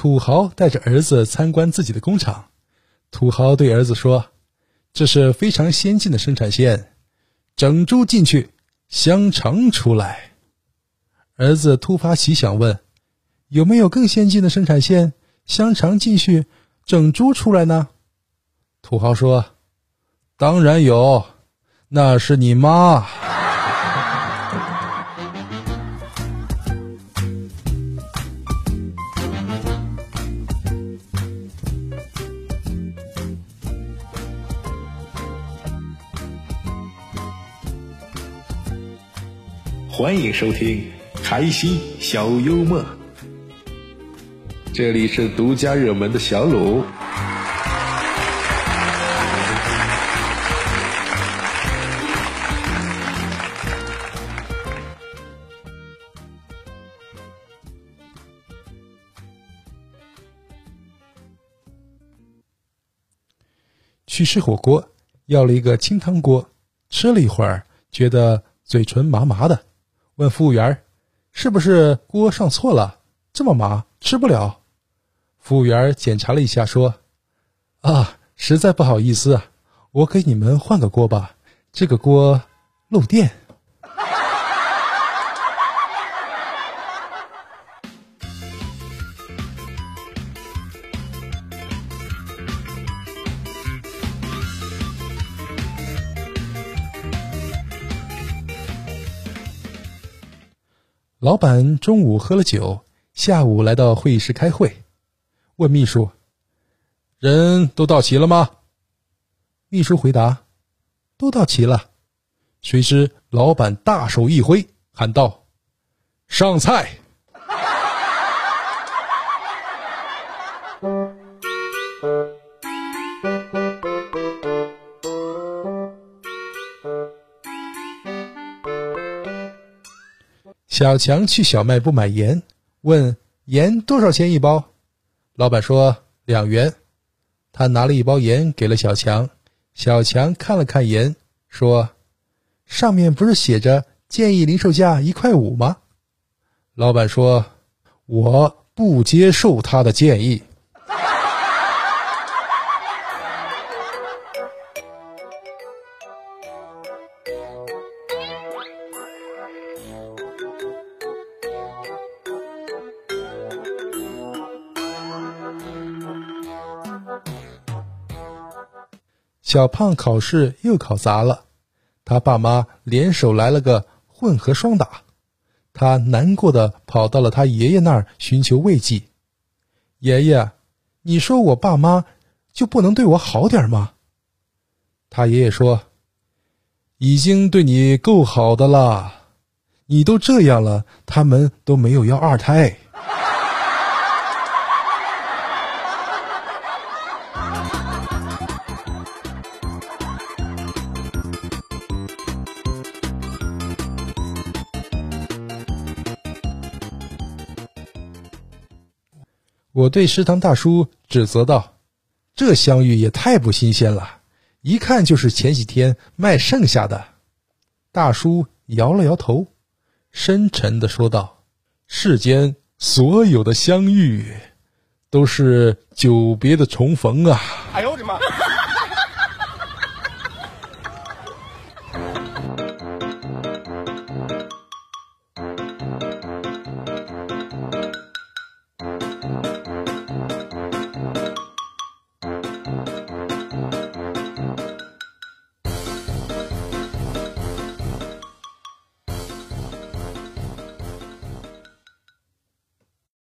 土豪带着儿子参观自己的工厂。土豪对儿子说：“这是非常先进的生产线，整猪进去，香肠出来。”儿子突发奇想问：“有没有更先进的生产线？香肠进去，整猪出来呢？”土豪说：“当然有，那是你妈。”欢迎收听开心小幽默，这里是独家热门的小鲁。去吃火锅，要了一个清汤锅，吃了一会儿，觉得。嘴唇麻麻的，问服务员：“是不是锅上错了？这么麻，吃不了。”服务员检查了一下，说：“啊，实在不好意思，我给你们换个锅吧，这个锅漏电。”老板中午喝了酒，下午来到会议室开会，问秘书：“人都到齐了吗？”秘书回答：“都到齐了。”谁知老板大手一挥，喊道：“上菜！”小强去小卖部买盐，问盐多少钱一包？老板说两元。他拿了一包盐给了小强，小强看了看盐，说：“上面不是写着建议零售价一块五吗？”老板说：“我不接受他的建议。”小胖考试又考砸了，他爸妈联手来了个混合双打，他难过的跑到了他爷爷那儿寻求慰藉。爷爷，你说我爸妈就不能对我好点吗？他爷爷说：“已经对你够好的了，你都这样了，他们都没有要二胎。”我对食堂大叔指责道这香芋也太不新鲜了一看就是前几天卖剩下的。大叔摇了摇头深沉的说道世间所有的相遇都是久别的重逢啊。哎呦我的妈！